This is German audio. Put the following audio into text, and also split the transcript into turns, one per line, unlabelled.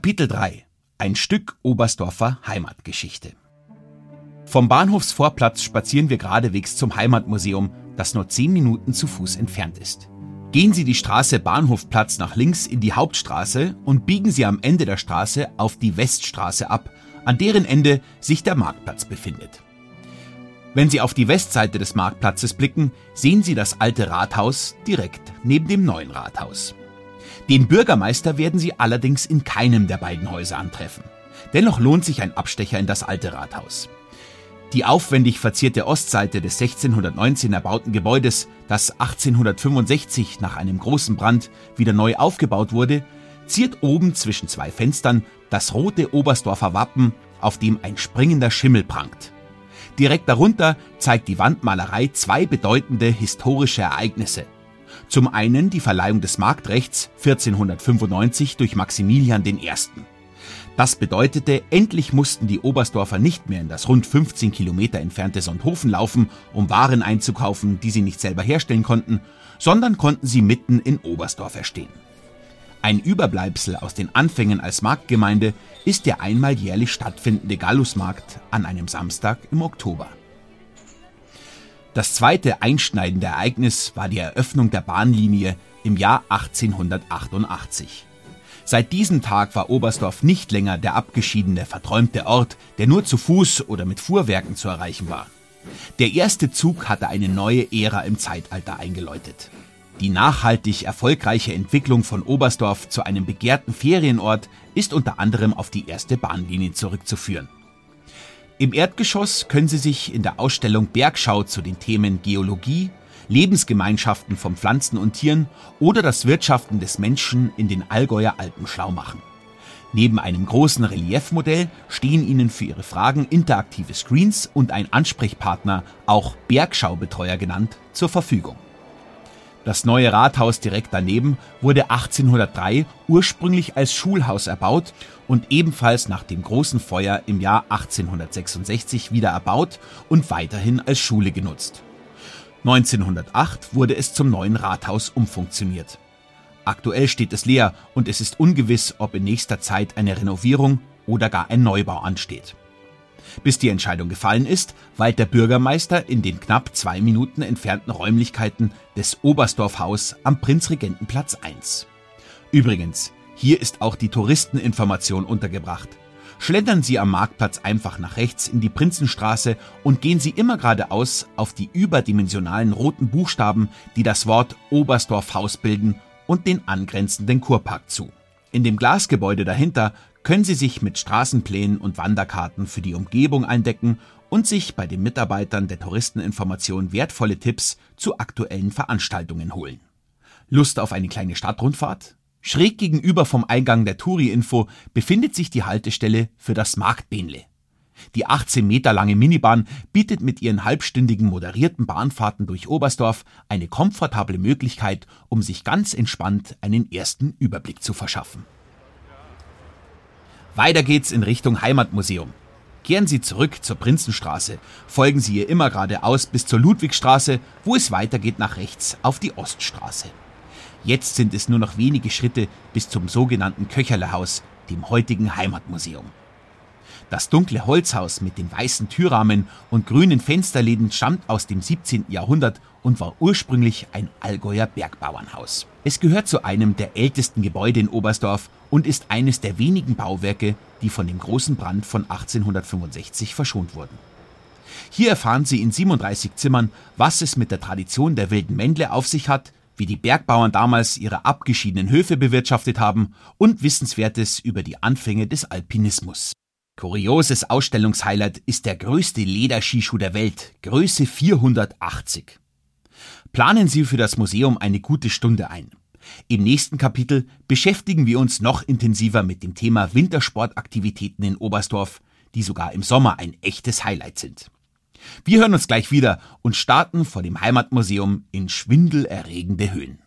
Kapitel 3 Ein Stück Oberstdorfer Heimatgeschichte Vom Bahnhofsvorplatz spazieren wir geradewegs zum Heimatmuseum, das nur zehn Minuten zu Fuß entfernt ist. Gehen Sie die Straße Bahnhofplatz nach links in die Hauptstraße und biegen Sie am Ende der Straße auf die Weststraße ab, an deren Ende sich der Marktplatz befindet. Wenn Sie auf die Westseite des Marktplatzes blicken, sehen Sie das alte Rathaus direkt neben dem neuen Rathaus. Den Bürgermeister werden Sie allerdings in keinem der beiden Häuser antreffen. Dennoch lohnt sich ein Abstecher in das alte Rathaus. Die aufwendig verzierte Ostseite des 1619 erbauten Gebäudes, das 1865 nach einem großen Brand wieder neu aufgebaut wurde, ziert oben zwischen zwei Fenstern das rote Oberstdorfer Wappen, auf dem ein springender Schimmel prangt. Direkt darunter zeigt die Wandmalerei zwei bedeutende historische Ereignisse. Zum einen die Verleihung des Marktrechts 1495 durch Maximilian I. Das bedeutete, endlich mussten die Oberstdorfer nicht mehr in das rund 15 Kilometer entfernte Sonthofen laufen, um Waren einzukaufen, die sie nicht selber herstellen konnten, sondern konnten sie mitten in Oberstdorf erstehen. Ein Überbleibsel aus den Anfängen als Marktgemeinde ist der einmal jährlich stattfindende Gallusmarkt an einem Samstag im Oktober. Das zweite einschneidende Ereignis war die Eröffnung der Bahnlinie im Jahr 1888. Seit diesem Tag war Oberstdorf nicht länger der abgeschiedene, verträumte Ort, der nur zu Fuß oder mit Fuhrwerken zu erreichen war. Der erste Zug hatte eine neue Ära im Zeitalter eingeläutet. Die nachhaltig erfolgreiche Entwicklung von Oberstdorf zu einem begehrten Ferienort ist unter anderem auf die erste Bahnlinie zurückzuführen. Im Erdgeschoss können Sie sich in der Ausstellung Bergschau zu den Themen Geologie, Lebensgemeinschaften von Pflanzen und Tieren oder das Wirtschaften des Menschen in den Allgäuer Alpen schlau machen. Neben einem großen Reliefmodell stehen Ihnen für Ihre Fragen interaktive Screens und ein Ansprechpartner, auch Bergschaubetreuer genannt, zur Verfügung. Das neue Rathaus direkt daneben wurde 1803 ursprünglich als Schulhaus erbaut und ebenfalls nach dem großen Feuer im Jahr 1866 wieder erbaut und weiterhin als Schule genutzt. 1908 wurde es zum neuen Rathaus umfunktioniert. Aktuell steht es leer und es ist ungewiss, ob in nächster Zeit eine Renovierung oder gar ein Neubau ansteht. Bis die Entscheidung gefallen ist, weilt der Bürgermeister in den knapp zwei Minuten entfernten Räumlichkeiten des Oberstdorfhaus am Prinzregentenplatz 1. Übrigens, hier ist auch die Touristeninformation untergebracht. Schlendern Sie am Marktplatz einfach nach rechts in die Prinzenstraße und gehen Sie immer geradeaus auf die überdimensionalen roten Buchstaben, die das Wort Oberstdorfhaus bilden und den angrenzenden Kurpark zu. In dem Glasgebäude dahinter können Sie sich mit Straßenplänen und Wanderkarten für die Umgebung eindecken und sich bei den Mitarbeitern der Touristeninformation wertvolle Tipps zu aktuellen Veranstaltungen holen. Lust auf eine kleine Stadtrundfahrt? Schräg gegenüber vom Eingang der Touri-Info befindet sich die Haltestelle für das Marktbähnle. Die 18 Meter lange Minibahn bietet mit ihren halbstündigen moderierten Bahnfahrten durch Oberstdorf eine komfortable Möglichkeit, um sich ganz entspannt einen ersten Überblick zu verschaffen. Weiter geht's in Richtung Heimatmuseum. Kehren Sie zurück zur Prinzenstraße, folgen Sie ihr immer geradeaus bis zur Ludwigstraße, wo es weitergeht nach rechts auf die Oststraße. Jetzt sind es nur noch wenige Schritte bis zum sogenannten Köcherlehaus, dem heutigen Heimatmuseum. Das dunkle Holzhaus mit den weißen Türrahmen und grünen Fensterläden stammt aus dem 17. Jahrhundert und war ursprünglich ein Allgäuer Bergbauernhaus. Es gehört zu einem der ältesten Gebäude in Oberstdorf und ist eines der wenigen Bauwerke, die von dem großen Brand von 1865 verschont wurden. Hier erfahren Sie in 37 Zimmern, was es mit der Tradition der wilden Mändle auf sich hat, wie die Bergbauern damals ihre abgeschiedenen Höfe bewirtschaftet haben und Wissenswertes über die Anfänge des Alpinismus. Kurioses Ausstellungshighlight ist der größte Lederskischuh der Welt, Größe 480. Planen Sie für das Museum eine gute Stunde ein. Im nächsten Kapitel beschäftigen wir uns noch intensiver mit dem Thema Wintersportaktivitäten in Oberstdorf, die sogar im Sommer ein echtes Highlight sind. Wir hören uns gleich wieder und starten vor dem Heimatmuseum in schwindelerregende Höhen.